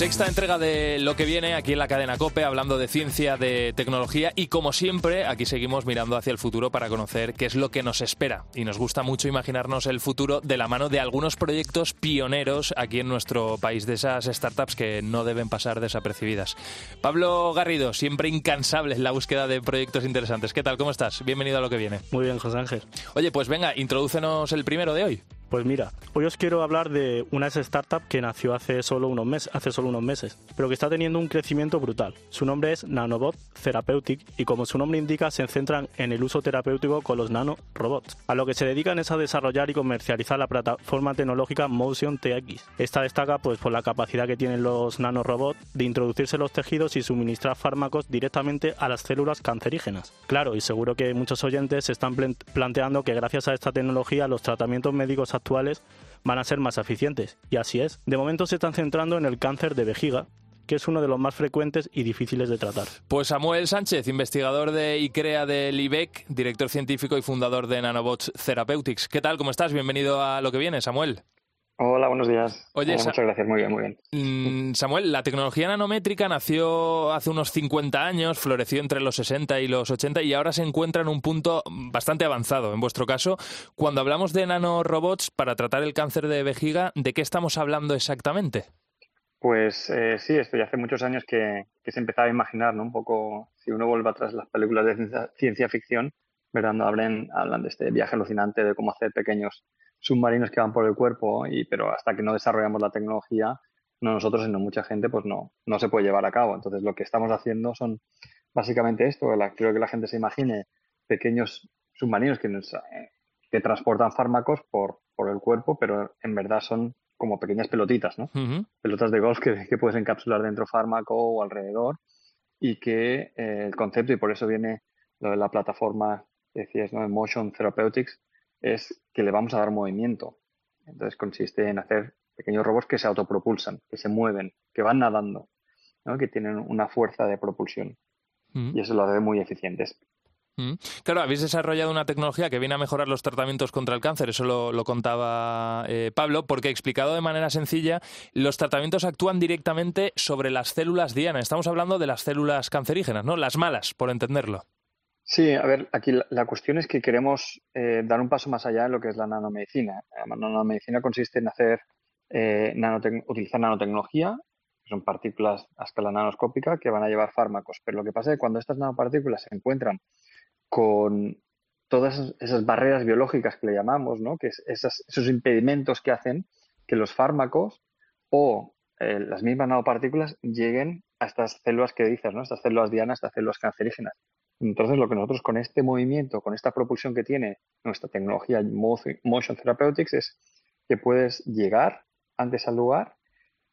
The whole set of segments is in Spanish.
Sexta entrega de lo que viene aquí en la cadena Cope, hablando de ciencia, de tecnología y como siempre, aquí seguimos mirando hacia el futuro para conocer qué es lo que nos espera. Y nos gusta mucho imaginarnos el futuro de la mano de algunos proyectos pioneros aquí en nuestro país, de esas startups que no deben pasar desapercibidas. Pablo Garrido, siempre incansable en la búsqueda de proyectos interesantes. ¿Qué tal? ¿Cómo estás? Bienvenido a lo que viene. Muy bien, José Ángel. Oye, pues venga, introdúcenos el primero de hoy. Pues mira, hoy os quiero hablar de una startup que nació hace solo unos meses, hace solo unos meses, pero que está teniendo un crecimiento brutal. Su nombre es Nanobot Therapeutic y como su nombre indica, se centran en el uso terapéutico con los nanorobots. A lo que se dedican es a desarrollar y comercializar la plataforma tecnológica Motion TX. Esta destaca pues por la capacidad que tienen los nanorobots de introducirse en los tejidos y suministrar fármacos directamente a las células cancerígenas. Claro, y seguro que muchos oyentes se están planteando que gracias a esta tecnología los tratamientos médicos actuales van a ser más eficientes. Y así es. De momento se están centrando en el cáncer de vejiga, que es uno de los más frecuentes y difíciles de tratar. Pues Samuel Sánchez, investigador de ICREA del IBEC, director científico y fundador de Nanobots Therapeutics. ¿Qué tal? ¿Cómo estás? Bienvenido a lo que viene, Samuel. Hola, buenos días. Oye, muchas gracias, muy bien, muy bien. Mm, Samuel, la tecnología nanométrica nació hace unos 50 años, floreció entre los 60 y los 80 y ahora se encuentra en un punto bastante avanzado. En vuestro caso, cuando hablamos de nanorobots para tratar el cáncer de vejiga, ¿de qué estamos hablando exactamente? Pues eh, sí, esto ya hace muchos años que, se empezaba a imaginar, ¿no? Un poco, si uno vuelve atrás las películas de ciencia, ficción, ¿verdad? Hablan, hablan de este viaje alucinante de cómo hacer pequeños submarinos que van por el cuerpo, y, pero hasta que no desarrollamos la tecnología, no nosotros, sino mucha gente, pues no, no se puede llevar a cabo. Entonces, lo que estamos haciendo son básicamente esto, la, creo que la gente se imagine pequeños submarinos que, eh, que transportan fármacos por, por el cuerpo, pero en verdad son como pequeñas pelotitas, ¿no? Pelotas de golf que, que, puedes encapsular dentro fármaco o alrededor y que eh, el concepto, y por eso viene lo de la plataforma, decías, ¿no? Motion Therapeutics, es que le vamos a dar movimiento. Entonces consiste en hacer pequeños robots que se autopropulsan, que se mueven, que van nadando, que tienen una fuerza de propulsión. Mm. Y eso lo hace muy eficientes. Mm. Claro, habéis desarrollado una tecnología que viene a mejorar los tratamientos contra el cáncer, eso lo, contaba eh, Pablo, porque explicado de manera sencilla, los tratamientos actúan directamente sobre las células diana. Estamos hablando de las células cancerígenas, ¿no? Las malas, por entenderlo. Sí, a ver, aquí la, cuestión es que queremos eh, dar un paso más allá en lo que es la nanomedicina. La nanomedicina consiste en hacer, eh, utilizar nanotecnología, que son partículas a escala nanoscópica que van a llevar fármacos. Pero lo que pasa es que cuando estas nanopartículas se encuentran con todas esas barreras biológicas que le llamamos, ¿no? que es esos impedimentos que hacen que los fármacos o eh, las mismas nanopartículas lleguen a estas células que dices, ¿no? estas células dianas, estas células cancerígenas. Entonces, lo que nosotros con este movimiento, con esta propulsión que tiene nuestra tecnología Motion Therapeutics es que puedes llegar antes al lugar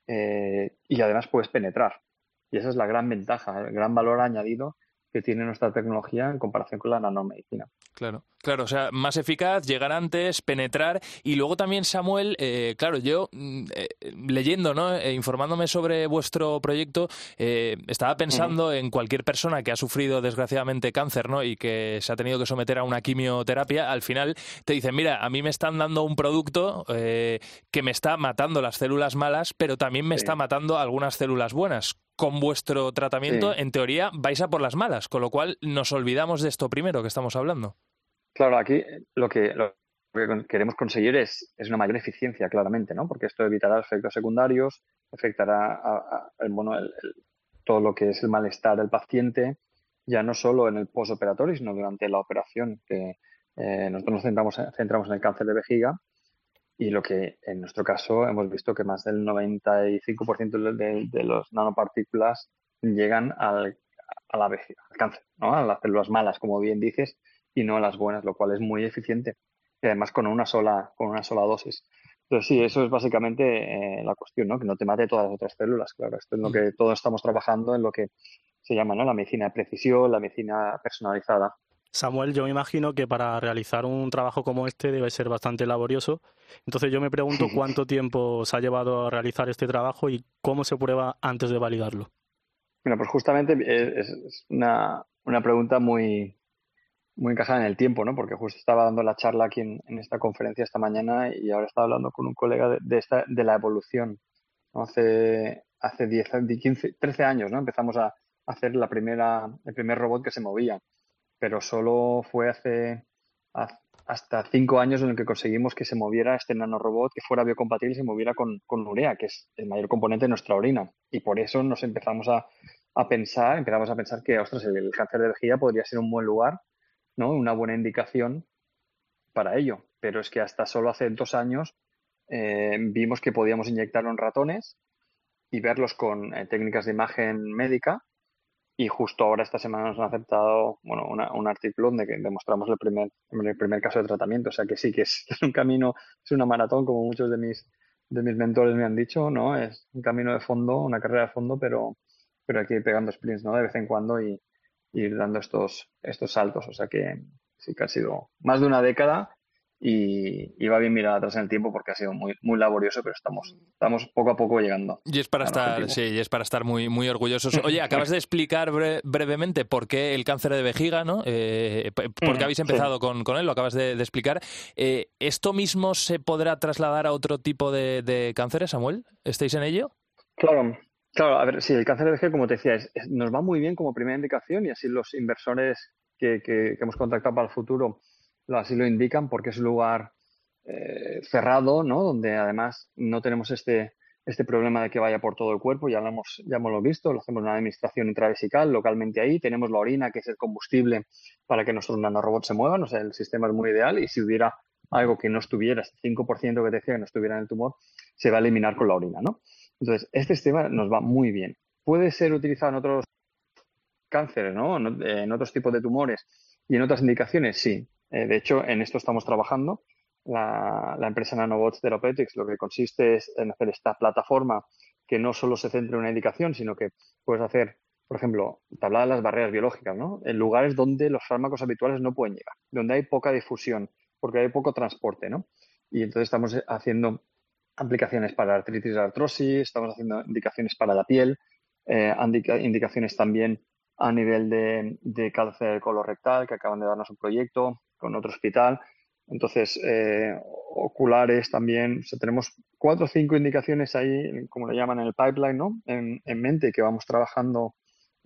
eh, y además puedes penetrar. Y esa es la gran ventaja, el gran valor añadido que tiene nuestra tecnología en comparación con la nanomedicina. Claro, claro, o sea, más eficaz, llegar antes, penetrar y luego también Samuel, eh, claro, yo mm, eh, leyendo, ¿no? Eh, informándome sobre vuestro proyecto, estaba pensando en cualquier persona que ha sufrido desgraciadamente cáncer, ¿no? Y que se ha tenido que someter a una quimioterapia, al final te dicen, mira, a mí me están dando un producto que me está matando las células malas, pero también me está matando algunas células buenas con vuestro tratamiento, en teoría, vais a por las malas, con lo cual nos olvidamos de esto primero que estamos hablando. Claro, aquí lo que, lo que queremos conseguir es, es, una mayor eficiencia, claramente, ¿no? Porque esto evitará efectos secundarios, afectará bueno, todo lo que es el malestar del paciente, ya no solo en el postoperatorio, sino durante la operación, que eh, nosotros nos centramos, centramos en el cáncer de vejiga, y lo que en nuestro caso hemos visto que más del 95% de, de, los nanopartículas llegan al, a la al cáncer, ¿no? a las células malas, como bien dices, y no a las buenas, lo cual es muy eficiente. Y además con una sola, con una sola dosis. Entonces sí, eso es básicamente eh, la cuestión, ¿no? Que no te mate todas las otras células, claro. Esto es lo mm. que todos estamos trabajando en lo que se llama ¿no? la medicina de precisión, la medicina personalizada. Samuel, yo me imagino que para realizar un trabajo como este debe ser bastante laborioso. Entonces yo me pregunto cuánto tiempo se ha llevado a realizar este trabajo y cómo se prueba antes de validarlo. Mira, pues justamente es una, una pregunta muy, muy encajada en el tiempo, ¿no? Porque justo estaba dando la charla aquí en, esta conferencia esta mañana y ahora estaba hablando con un colega de, esta, de la evolución. Hace hace 10, 15, 13 años, ¿no? Empezamos a hacer la primera, el primer robot que se movía, pero solo fue hace hasta cinco años en el que conseguimos que se moviera este nanorobot, que fuera biocompatible y se moviera con, con urea, que es el mayor componente de nuestra orina. Y por eso nos empezamos a, a pensar, empezamos a pensar que, ostras, el, cáncer de vejiga podría ser un buen lugar, ¿no? Una buena indicación para ello. Pero es que hasta solo hace dos años eh, vimos que podíamos inyectarlo en ratones y verlos con eh, técnicas de imagen médica y justo ahora esta semana nos han aceptado bueno, un artículo donde demostramos el primer, el primer caso de tratamiento. O sea que sí, que es, un camino, es una maratón, como muchos de mis, de mis mentores me han dicho, ¿no? Es un camino de fondo, una carrera de fondo, pero, pero hay que ir pegando sprints, ¿no? De vez en cuando y, y ir dando estos, estos saltos. O sea que sí que ha sido más de una década y, va bien mirar atrás en el tiempo porque ha sido muy, muy laborioso, pero estamos, estamos poco a poco llegando. Y es para estar, sí, y es para estar muy, muy orgullosos. Oye, acabas de explicar brevemente por qué el cáncer de vejiga, ¿no? Eh, ¿Por qué mm, habéis empezado con, con, él? Lo acabas de, explicar. Eh, ¿Esto mismo se podrá trasladar a otro tipo de, cánceres, Samuel? ¿Estáis en ello? Claro, Claro, a ver, sí, el cáncer de vejiga, como te decía, nos va muy bien como primera indicación y así los inversores que, que hemos contactado para el futuro así lo indican porque es un lugar eh, cerrado, ¿no? Donde además no tenemos este, este problema de que vaya por todo el cuerpo, ya lo hemos, ya hemos visto, lo hacemos una administración intravesical localmente ahí, tenemos la orina, que es el combustible para que nuestros nanorobots se muevan, o sea, el sistema es muy ideal y si hubiera algo que no estuviera, este 5% que decía que no estuviera en el tumor, se va a eliminar con la orina, ¿no? Entonces, este sistema nos va muy bien. Puede ser utilizado en otros cánceres, ¿no? En otros tipos de tumores y en otras indicaciones, sí. Eh, de hecho, en esto estamos trabajando. La, empresa Nanobots Therapeutics lo que consiste es en hacer esta plataforma que no solo se centre en una indicación, sino que puedes hacer, por ejemplo, tablada las barreras biológicas, ¿no? En lugares donde los fármacos habituales no pueden llegar, donde hay poca difusión, porque hay poco transporte, ¿no? Y entonces estamos haciendo aplicaciones para artritis y artrosis, estamos haciendo indicaciones para la piel, eh, indicaciones también a nivel de, de cáncer colorectal, que acaban de darnos un proyecto, con otro hospital. Entonces, eh, oculares también, tenemos cuatro o cinco indicaciones ahí, como le llaman en el pipeline, ¿no? En, en, mente que vamos trabajando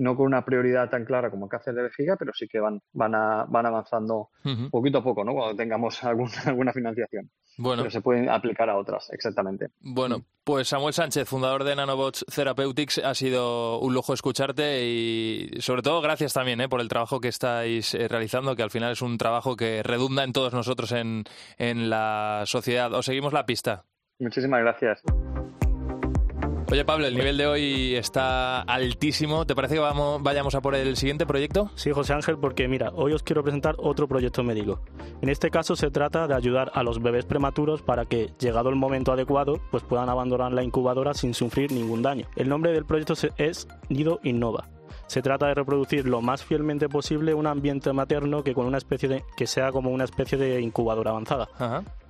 no con una prioridad tan clara como el cáncer de vejiga, pero sí que van, van, a, van avanzando poquito a poco, ¿no? Cuando tengamos alguna, alguna financiación. Bueno. Pero se pueden aplicar a otras, exactamente. Bueno, pues Samuel Sánchez, fundador de Nanobots Therapeutics, ha sido un lujo escucharte y sobre todo gracias también ¿eh? por el trabajo que estáis eh, realizando, que al final es un trabajo que redunda en todos nosotros en, en la sociedad. Os seguimos la pista. Muchísimas gracias. Oye, Pablo, el nivel de hoy está altísimo. ¿Te parece que vamos, vayamos a por el siguiente proyecto? Sí, José Ángel, porque mira, hoy os quiero presentar otro proyecto médico. En este caso se trata de ayudar a los bebés prematuros para que, llegado el momento adecuado, pues puedan abandonar la incubadora sin sufrir ningún daño. El nombre del proyecto es Nido Innova se trata de reproducir lo más fielmente posible un ambiente materno que con una especie de que sea como una especie de incubadora avanzada.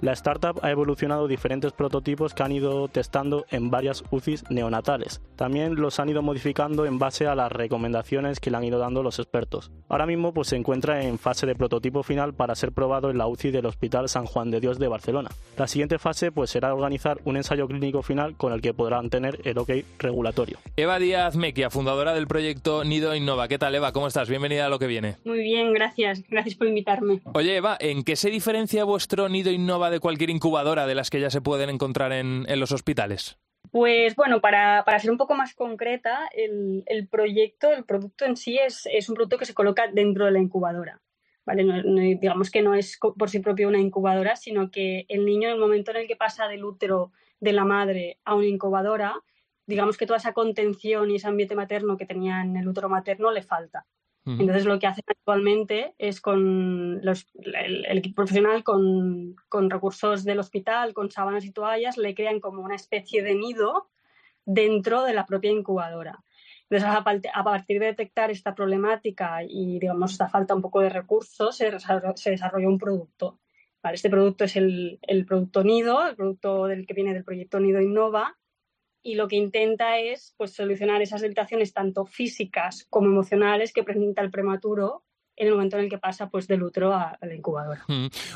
La startup ha evolucionado diferentes prototipos que han ido testando en varias UCIs neonatales. También los han ido modificando en base a las recomendaciones que le han ido dando los expertos. Ahora mismo pues se encuentra en fase de prototipo final para ser probado en la UCI del Hospital San Juan de Dios de Barcelona. La siguiente fase pues será organizar un ensayo clínico final con el que podrán tener el OK regulatorio. Eva Díaz Mequia, fundadora del proyecto Nido Innova. ¿Qué tal, Eva? ¿Cómo estás? Bienvenida a lo que viene. Muy bien, gracias. Gracias por invitarme. Oye, Eva, ¿en qué se diferencia vuestro Nido Innova de cualquier incubadora de las que ya se pueden encontrar en, los hospitales? Pues bueno, para, ser un poco más concreta, el, proyecto, el producto en sí es, un producto que se coloca dentro de la incubadora. ¿vale? digamos que no es por sí propio una incubadora, sino que el niño en el momento en el que pasa del útero de la madre a una incubadora, digamos que toda esa contención y ese ambiente materno que tenía en el útero materno le falta. Entonces lo que hacen actualmente es con el, equipo profesional, con, recursos del hospital, con sábanas y toallas, le crean como una especie de nido dentro de la propia incubadora. Entonces, a, partir de detectar esta problemática y, digamos, esta falta un poco de recursos, se, desarrolla un producto. este producto es el, el, producto Nido, el producto del que viene del proyecto Nido Innova, y lo que intenta es pues, solucionar esas limitaciones tanto físicas como emocionales que presenta el prematuro en el momento en el que pasa pues del útero a, la incubadora.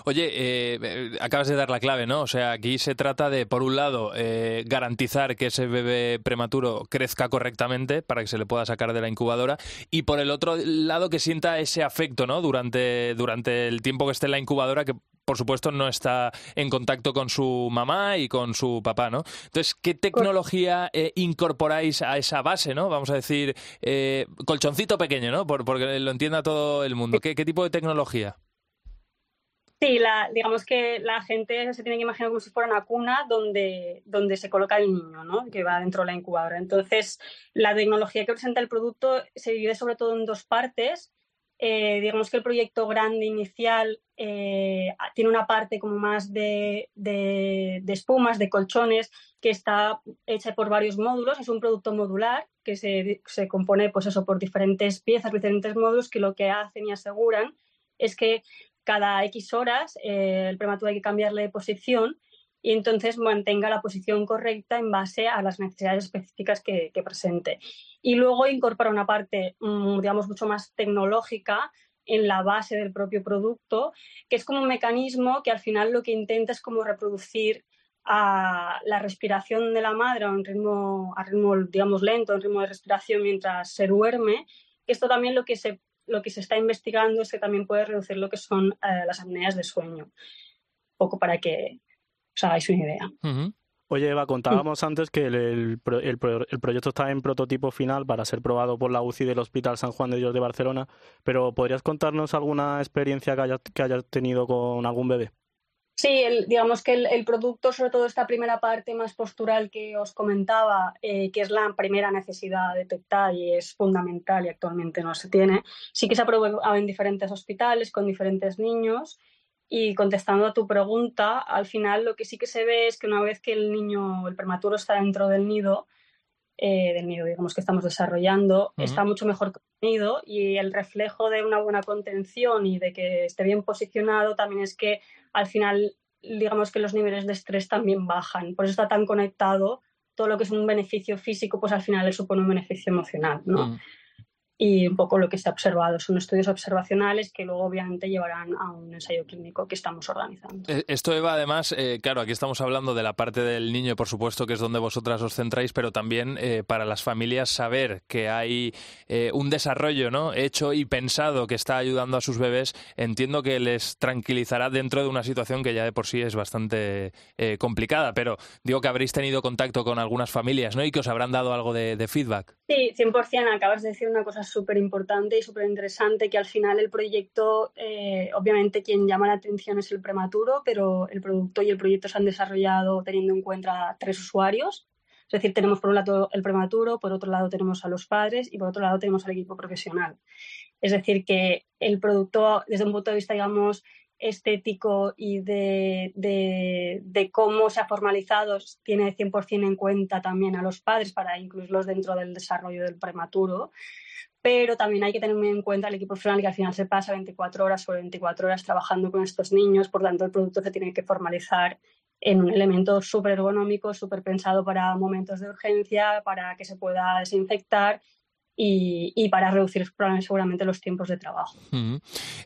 Oye, eh, acabas de dar la clave, ¿no? O sea, aquí se trata de, por un lado, eh, garantizar que ese bebé prematuro crezca correctamente para que se le pueda sacar de la incubadora y por el otro lado que sienta ese afecto, ¿no? Durante, durante el tiempo que esté en la incubadora, que por supuesto, no está en contacto con su mamá y con su papá, ¿no? Entonces, ¿qué tecnología eh, incorporáis a esa base, ¿no? Vamos a decir, eh, colchoncito pequeño, ¿no? porque lo entienda todo el mundo. ¿Qué, tipo de tecnología? Sí, digamos que la gente se tiene que imaginar como si fuera una cuna donde, donde se coloca el niño, ¿no? que va dentro de la incubadora. Entonces, la tecnología que presenta el producto se divide sobre todo en dos partes. Eh, digamos que el proyecto grande inicial eh, tiene una parte como más de, espumas, de colchones, que está hecha por varios módulos. Es un producto modular que se, compone pues eso, por diferentes piezas, diferentes módulos que lo que hacen y aseguran es que cada X horas eh, el prematuro hay que cambiarle de posición y entonces mantenga la posición correcta en base a las necesidades específicas que, presente. Y luego incorpora una parte, mm, digamos, mucho más tecnológica en la base del propio producto, que es como un mecanismo que al final lo que intenta es como reproducir a la respiración de la madre a un ritmo, a ritmo digamos, lento, un ritmo de respiración mientras se duerme. Esto también lo que se, lo que se está investigando es que también puede reducir lo que son eh, las apneas de sueño. Poco para que, os hagáis una idea. Oye, Eva, contábamos antes que el, proyecto está en prototipo final para ser probado por la UCI del Hospital San Juan de Dios de Barcelona, pero ¿podrías contarnos alguna experiencia que hayas, que tenido con algún bebé? Sí, digamos que el, producto, sobre todo esta primera parte más postural que os comentaba, eh, que es la primera necesidad a detectar y es fundamental y actualmente no se tiene, sí que se ha probado en diferentes hospitales con diferentes niños y contestando a tu pregunta, al final lo que sí que se ve es que una vez que el niño, el prematuro está dentro del nido, eh, del nido, digamos que estamos desarrollando, está mucho mejor contenido y el reflejo de una buena contención y de que esté bien posicionado también es que al final, digamos que los niveles de estrés también bajan. Por eso está tan conectado todo lo que es un beneficio físico, pues al final le supone un beneficio emocional, ¿no? Mm y un poco lo que se ha observado. Son estudios observacionales que luego obviamente llevarán a un ensayo clínico que estamos organizando. Eh, esto, Eva, además, eh, claro, aquí estamos hablando de la parte del niño, por supuesto, que es donde vosotras os centráis, pero también eh, para las familias saber que hay un desarrollo ¿no? hecho y pensado que está ayudando a sus bebés, entiendo que les tranquilizará dentro de una situación que ya de por sí es bastante complicada, pero digo que habréis tenido contacto con algunas familias ¿no? y que os habrán dado algo de, de feedback. Sí, 100%. Acabas de decir una cosa súper importante y súper interesante, que al final el proyecto, eh, obviamente quien llama la atención es el prematuro, pero el producto y el proyecto se han desarrollado teniendo en cuenta tres usuarios. Es decir, tenemos por un lado el prematuro, por otro lado tenemos a los padres y por otro lado tenemos al equipo profesional. Es decir, que el producto, desde un punto de vista, digamos, estético y de, de, cómo se ha formalizado tiene 100% en cuenta también a los padres para incluirlos dentro del desarrollo del prematuro pero también hay que tener muy en cuenta el equipo profesional que al final se pasa 24 horas sobre 24 horas trabajando con estos niños, por tanto el producto se tiene que formalizar en un elemento súper ergonómico, súper pensado para momentos de urgencia, para que se pueda desinfectar y, para reducir seguramente los tiempos de trabajo.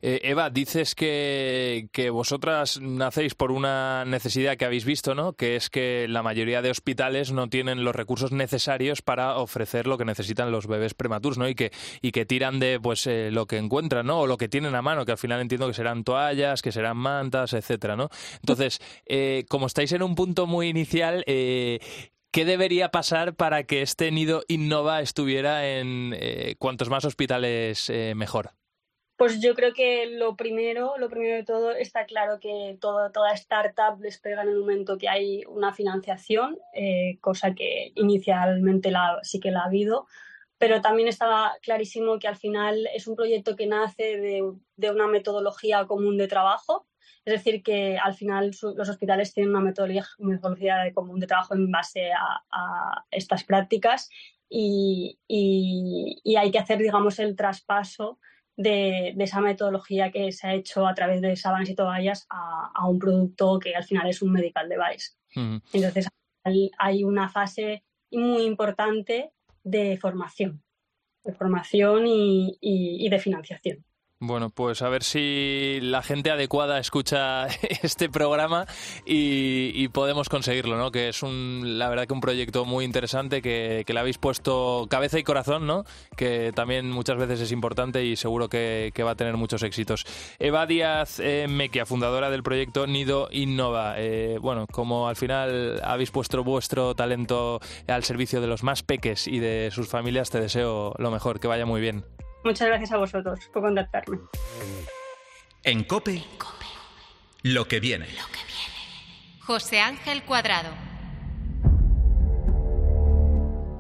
Eh, Eva, dices que, vosotras nacéis por una necesidad que habéis visto, ¿no? Que es que la mayoría de hospitales no tienen los recursos necesarios para ofrecer lo que necesitan los bebés prematuros, ¿no? Y que, y que tiran de pues eh, lo que encuentran, ¿no? O lo que tienen a mano, que al final entiendo que serán toallas, que serán mantas, etcétera, ¿no? Entonces, eh, como estáis en un punto muy inicial, ¿Qué debería pasar para que este nido Innova estuviera en eh, cuantos más hospitales eh, mejor? Pues yo creo que lo primero, lo primero de todo, está claro que todo, toda startup despega en el momento que hay una financiación, eh, cosa que inicialmente sí que la ha habido, pero también estaba clarísimo que al final es un proyecto que nace de, de una metodología común de trabajo es decir, que al final los hospitales tienen una metodología, de común de trabajo en base a, estas prácticas y, hay que hacer, digamos, el traspaso de, esa metodología que se ha hecho a través de sábanas y toallas a, un producto que al final es un medical device. Entonces, hay una fase muy importante de formación, de formación y de financiación. Bueno, pues a ver si la gente adecuada escucha este programa y, podemos conseguirlo, ¿no? Que es un, la verdad que un proyecto muy interesante que, le habéis puesto cabeza y corazón, ¿no? Que también muchas veces es importante y seguro que, va a tener muchos éxitos. Eva Díaz eh, Mequia, fundadora del proyecto Nido Innova. Eh, bueno, como al final habéis puesto vuestro talento al servicio de los más peques y de sus familias, te deseo lo mejor, que vaya muy bien. Muchas gracias a vosotros por contactarme. En COPE, lo que viene. José Ángel Cuadrado.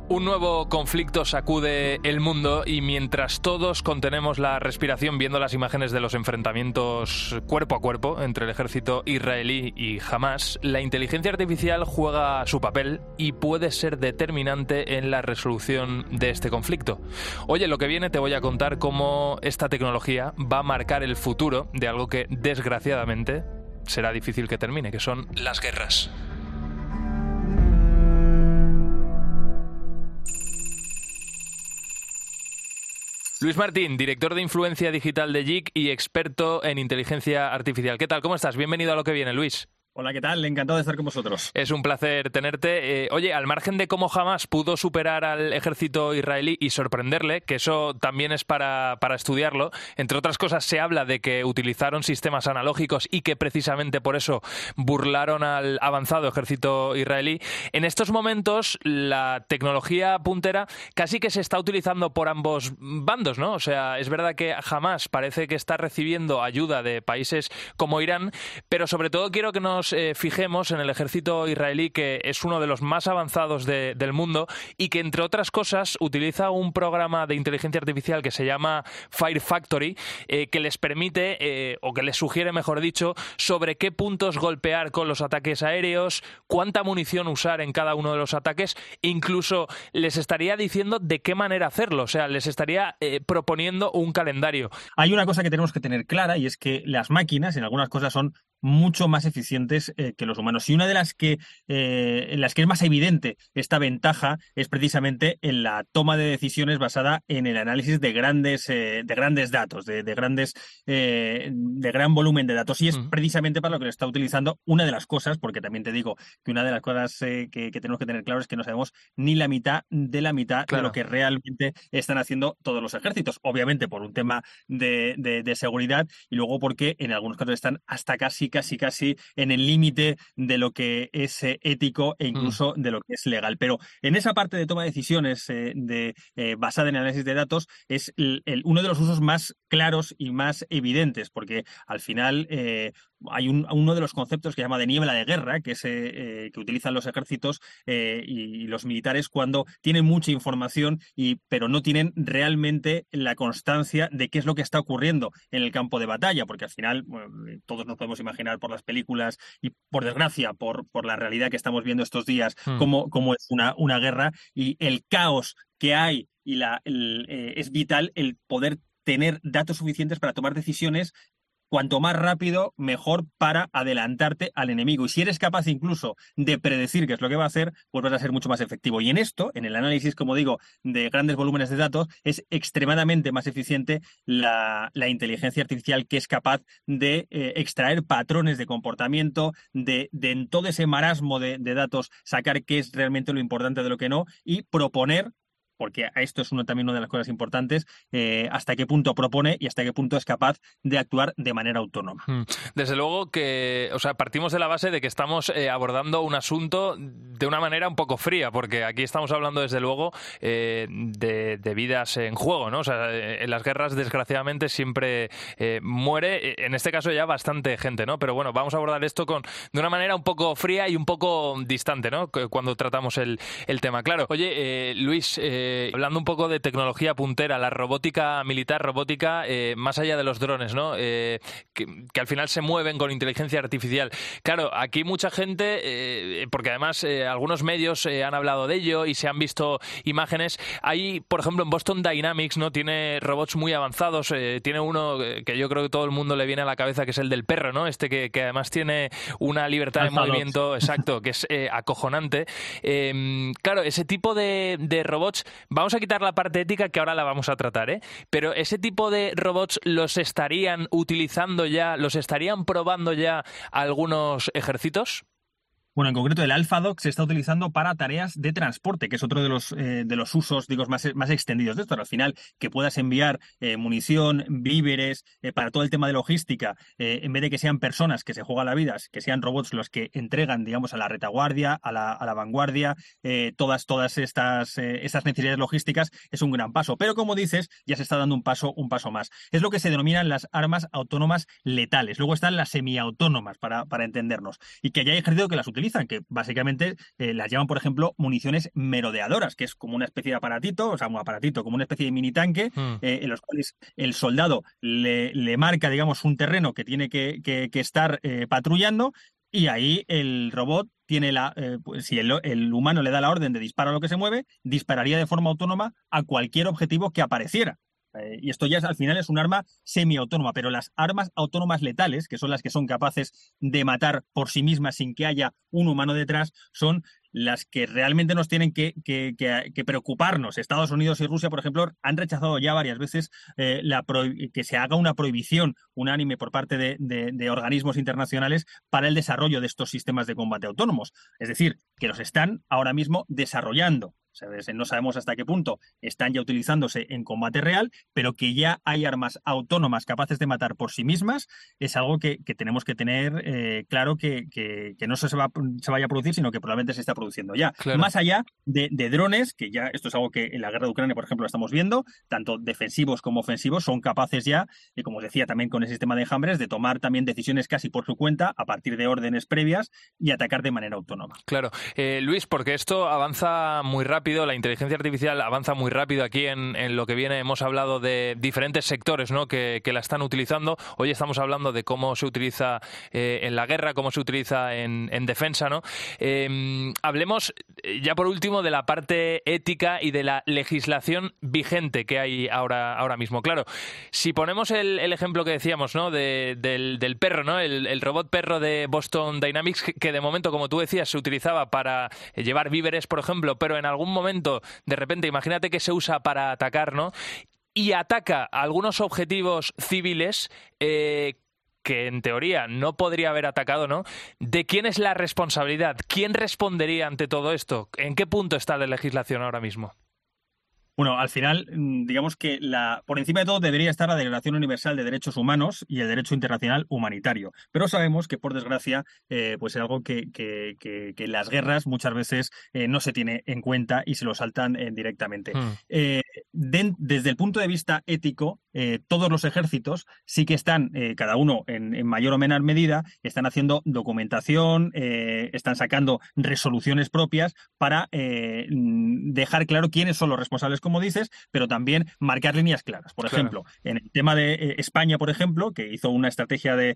Un nuevo conflicto sacude el mundo y mientras todos contenemos la respiración viendo las imágenes de los enfrentamientos cuerpo a cuerpo entre el ejército israelí y Hamas, la inteligencia artificial juega su papel y puede ser determinante en la resolución de este conflicto. Oye, lo que viene te voy a contar cómo esta tecnología va a marcar el futuro de algo que desgraciadamente será difícil que termine, que son las guerras. Luis Martín, director de influencia digital de JIC y experto en inteligencia artificial. ¿Qué tal? ¿Cómo estás? Bienvenido a lo que viene, Luis. Hola, ¿qué tal? Encantado de estar con vosotros. Es un placer tenerte. Eh, oye, al margen de cómo jamás pudo superar al ejército israelí y sorprenderle, que eso también es para, para, estudiarlo, entre otras cosas se habla de que utilizaron sistemas analógicos y que precisamente por eso burlaron al avanzado ejército israelí. En estos momentos la tecnología puntera casi que se está utilizando por ambos bandos, ¿no? O sea, es verdad que jamás parece que está recibiendo ayuda de países como Irán, pero sobre todo quiero que nos eh, fijemos en el ejército israelí, que es uno de los más avanzados del mundo y que, entre otras cosas, utiliza un programa de inteligencia artificial que se llama Fire Factory, eh, que les permite, eh, o que les sugiere, mejor dicho, sobre qué puntos golpear con los ataques aéreos, cuánta munición usar en cada uno de los ataques, incluso les estaría diciendo de qué manera hacerlo, o sea, les estaría proponiendo un calendario. Hay una cosa que tenemos que tener clara y es que las máquinas en algunas cosas son mucho más eficientes eh, que los humanos. Y una de las que, eh, en las que es más evidente esta ventaja es precisamente en la toma de decisiones basada en el análisis de grandes, eh, de grandes datos, de, grandes, de gran volumen de datos. Y es precisamente para lo que lo está utilizando una de las cosas, porque también te digo que una de las cosas que, tenemos que tener claro es que no sabemos ni la mitad de la mitad de lo que realmente están haciendo todos los ejércitos. Obviamente por un tema de, de seguridad y luego porque en algunos casos están hasta casi casi, casi en el límite de lo que es eh, ético e mm. incluso de lo que es legal. Pero en esa parte de toma de decisiones eh, de, eh, basada en análisis de datos es uno de los usos más claros y más evidentes, porque al final hay uno de los conceptos que se llama de niebla de guerra, que, que utilizan los ejércitos y, los militares cuando tienen mucha información, y, pero no tienen realmente la constancia de qué es lo que está ocurriendo en el campo de batalla, porque al final todos nos podemos imaginar por las películas y por desgracia por, por la realidad que estamos viendo estos días, hmm. como, es una, una guerra y el caos que hay y la, eh, es vital el poder tener datos suficientes para tomar decisiones cuanto más rápido, mejor para adelantarte al enemigo. Y si eres capaz incluso de predecir qué es lo que va a hacer, pues vas a ser mucho más efectivo. Y en esto, en el análisis, como digo, de grandes volúmenes de datos, es extremadamente más eficiente la, inteligencia artificial que es capaz de eh, extraer patrones de comportamiento, de, en todo ese marasmo de, de datos sacar qué es realmente lo importante de lo que no y proponer porque esto es uno, también una de las cosas importantes, eh, hasta qué punto propone y hasta qué punto es capaz de actuar de manera autónoma. Hmm. Desde luego que, o sea, partimos de la base de que estamos eh, abordando un asunto de una manera un poco fría, porque aquí estamos hablando, desde luego, eh, de, vidas en juego, ¿no? O sea, en las guerras, desgraciadamente, siempre muere, en este caso ya bastante gente, ¿no? Pero bueno, vamos a abordar esto con, de una manera un poco fría y un poco distante, ¿no? Cuando tratamos el, el tema. Claro, oye, Luis, eh, hablando un poco de tecnología puntera, la robótica militar, robótica eh, más allá de los drones, ¿no? Eh, que, al final se mueven con inteligencia artificial. Claro, aquí mucha gente, porque además algunos medios han hablado de ello y se han visto imágenes. Hay, por ejemplo, en Boston Dynamics, ¿no? Tiene robots muy avanzados. tiene uno que yo creo que todo el mundo le viene a la cabeza, que es el del perro, ¿no? Este que, además tiene una libertad de movimiento, exacto, que es acojonante. claro, ese tipo de robots vamos a quitar la parte ética que ahora la vamos a tratar, ¿eh? Pero ese tipo de robots los estarían utilizando ya, los estarían probando ya algunos ejércitos. Bueno, en concreto el AlphaDoc se está utilizando para tareas de transporte, que es otro de los, eh, de los usos, digo, más, más extendidos de esto. Al final, que puedas enviar eh, munición, víveres, eh, para todo el tema de logística, en vez de que sean personas que se juegan la vida, que sean robots los que entregan, digamos, a la retaguardia, a la, a la vanguardia, todas, todas estas, estas necesidades logísticas, es un gran paso. Pero como dices, ya se está dando un paso, un paso más. Es lo que se denominan las armas autónomas letales. Luego están las semiautónomas, para, para entendernos, y que ya hay que las utiliza que básicamente eh, las llaman, por ejemplo, municiones merodeadoras, que es como una especie de aparatito, o sea, un aparatito, como una especie de mini tanque, hmm. eh, en los cuales el soldado le, marca, digamos, un terreno que tiene que, estar eh, patrullando y ahí el robot tiene la. Pues, si el, el, humano le da la orden de disparar a lo que se mueve, dispararía de forma autónoma a cualquier objetivo que apareciera. Eh, y esto ya al final es un arma semiautónoma, pero las armas autónomas letales, que son las que son capaces de matar por sí mismas sin que haya un humano detrás, son las que realmente nos tienen que, preocuparnos. Estados Unidos y Rusia, por ejemplo, han rechazado ya varias veces eh, que se haga una prohibición unánime por parte de, organismos internacionales para el desarrollo de estos sistemas de combate autónomos. Es decir, que los están ahora mismo desarrollando. No sabemos hasta qué punto están ya utilizándose en combate real, pero que ya hay armas autónomas capaces de matar por sí mismas, es algo que, tenemos que tener eh, claro que, no se, va, se vaya a producir, sino que probablemente se está produciendo ya. Más allá de, drones, que ya esto es algo que en la guerra de Ucrania, por ejemplo, lo estamos viendo, tanto defensivos como ofensivos, son capaces ya, y como os decía también con el sistema de enjambres, de tomar también decisiones casi por su cuenta a partir de órdenes previas y atacar de manera autónoma. Claro. Eh, Luis, porque esto avanza muy rápido la inteligencia artificial avanza muy rápido aquí en, lo que viene. Hemos hablado de diferentes sectores ¿no? que, la están utilizando. Hoy estamos hablando de cómo se utiliza eh, en la guerra, cómo se utiliza en, defensa. ¿no? Em, hablemos eh, ya por último de la parte ética y de la legislación vigente que hay ahora, ahora mismo. Claro, si ponemos el, ejemplo que decíamos ¿no? del, perro, ¿no? El, robot perro de Boston Dynamics, que de momento, como tú decías, se utilizaba para llevar víveres, por ejemplo, pero en algún momento, de repente, imagínate que se usa para atacar, ¿no? Y ataca algunos objetivos civiles. Eh, que en teoría no podría haber atacado, ¿no? ¿De quién es la responsabilidad? ¿Quién respondería ante todo esto? ¿En qué punto está la legislación ahora mismo? Bueno, al final, mm, digamos que la, por encima de todo debería estar la Declaración Universal de Derechos Humanos y el derecho internacional humanitario. Pero sabemos que, por desgracia, eh, pues es algo que, que, que, las guerras muchas veces eh, no se tiene en cuenta y se lo saltan eh, directamente. Hmm. desde el punto de vista ético, todos los ejércitos sí que están, cada uno en, mayor o menor medida, están haciendo documentación, están sacando resoluciones propias para dejar claro quiénes son los responsables como dices, pero también marcar líneas claras. Por ejemplo, en el tema de eh, España, por ejemplo, que hizo una estrategia de,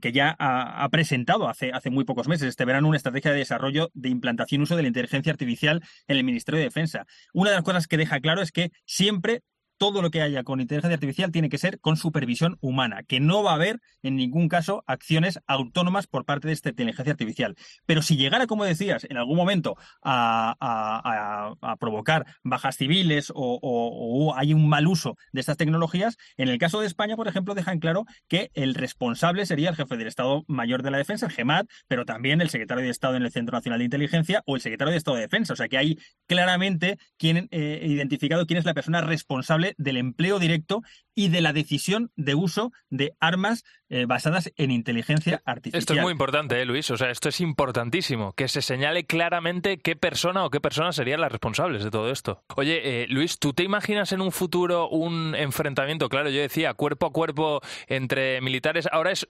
que ya ha, presentado hace, hace muy pocos meses, este verano, una estrategia de desarrollo de implantación y uso de la inteligencia artificial en el Ministerio de Defensa. Una de las cosas que deja claro es que siempre todo lo que haya con inteligencia artificial tiene que ser con supervisión humana, que no va a haber en ningún caso acciones autónomas por parte de esta inteligencia artificial. Pero si llegara, como decías, en algún momento a, provocar bajas civiles o, hay un mal uso de estas tecnologías, en el caso de España, por ejemplo, dejan claro que el responsable sería el jefe del Estado Mayor de la Defensa, el GEMAT, pero también el secretario de Estado en el Centro Nacional de Inteligencia o el secretario de Estado de Defensa. O sea que hay claramente quien, eh, identificado quién es la persona responsable del empleo directo y de la decisión de uso de armas eh, basadas en inteligencia artificial. Esto es muy importante, ¿eh, Luis. O sea, esto es importantísimo, que se señale claramente qué persona o qué personas serían las responsables de todo esto. Oye, eh, Luis, ¿tú te imaginas en un futuro un enfrentamiento? Claro, yo decía, cuerpo a cuerpo entre militares. Ahora es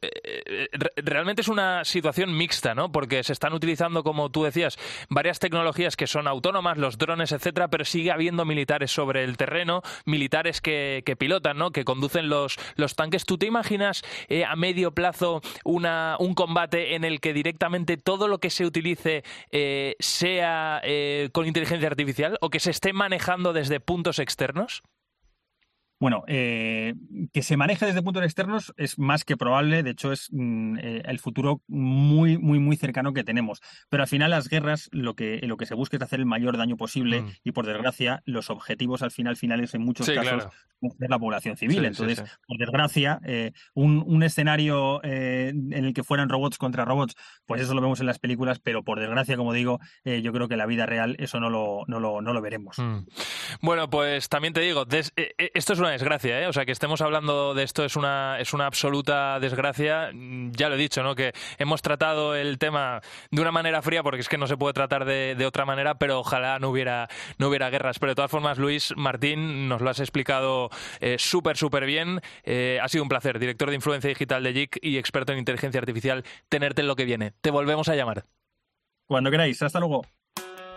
realmente es una situación mixta, ¿no? Porque se están utilizando, como tú decías, varias tecnologías que son autónomas, los drones, etcétera, pero sigue habiendo militares sobre el terreno, militares militares que, pilotan, ¿no? que conducen los, los tanques. ¿Tú te imaginas eh, a medio plazo un combate en el que directamente todo lo que se utilice eh, sea eh, con inteligencia artificial o que se esté manejando desde puntos externos? Bueno, eh, que se maneje desde puntos externos es más que probable, de hecho es mm, eh, el futuro muy, muy, muy cercano que tenemos. Pero al final las guerras lo que, lo que se busca es hacer el mayor daño posible mm. y por desgracia los objetivos al final finales en muchos casos la población civil. Entonces, por desgracia, eh, un, escenario en el que fueran robots contra robots, pues eso lo vemos en las películas, pero por desgracia, como digo, yo creo que en la vida real eso no lo, no lo, no lo veremos. Mm. Bueno, pues también te digo, esto es una desgracia, ¿eh? O sea, que estemos hablando de esto es una, es una absoluta desgracia. Ya lo he dicho, ¿no? Que hemos tratado el tema de una manera fría, porque es que no se puede tratar de, otra manera, pero ojalá no hubiera, no hubiera guerras. Pero de todas formas, Luis Martín, nos lo has explicado eh, súper, súper bien. Eh, ha sido un placer, director de influencia digital de JIC y experto en inteligencia artificial, tenerte en lo que viene. Te volvemos a llamar. Cuando queráis, hasta luego.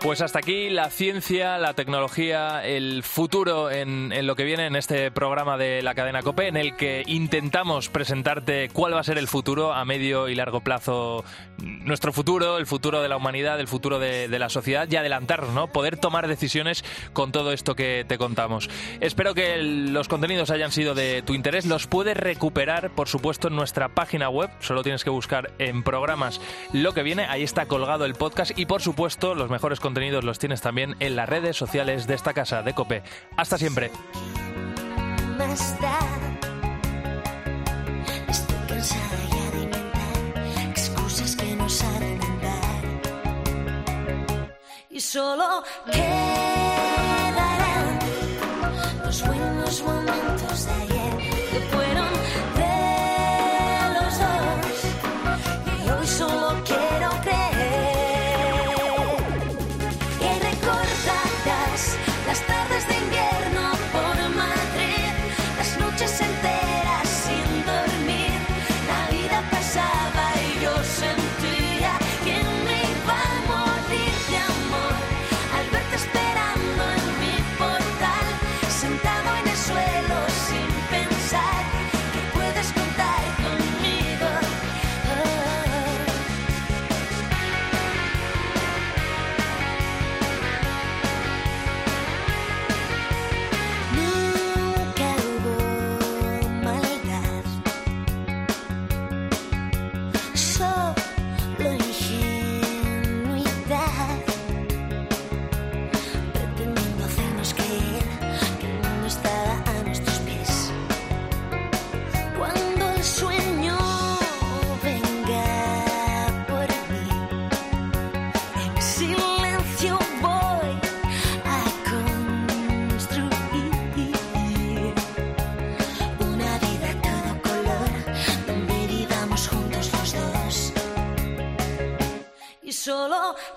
Pues hasta aquí la ciencia, la tecnología, el futuro en, lo que viene en este programa de la cadena COPE, en el que intentamos presentarte cuál va a ser el futuro a medio y largo plazo, nuestro futuro, el futuro de la humanidad, el futuro de, la sociedad y adelantarnos, ¿no? Poder tomar decisiones con todo esto que te contamos. Espero que los contenidos hayan sido de tu interés. Los puedes recuperar, por supuesto, en nuestra página web. Solo tienes que buscar en programas lo que viene. Ahí está colgado el podcast y, por supuesto, los mejores contenidos contenidos los tienes también en las redes sociales de esta casa de Cope. Hasta siempre.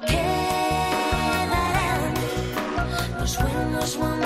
Quedarán. Los buenos momentos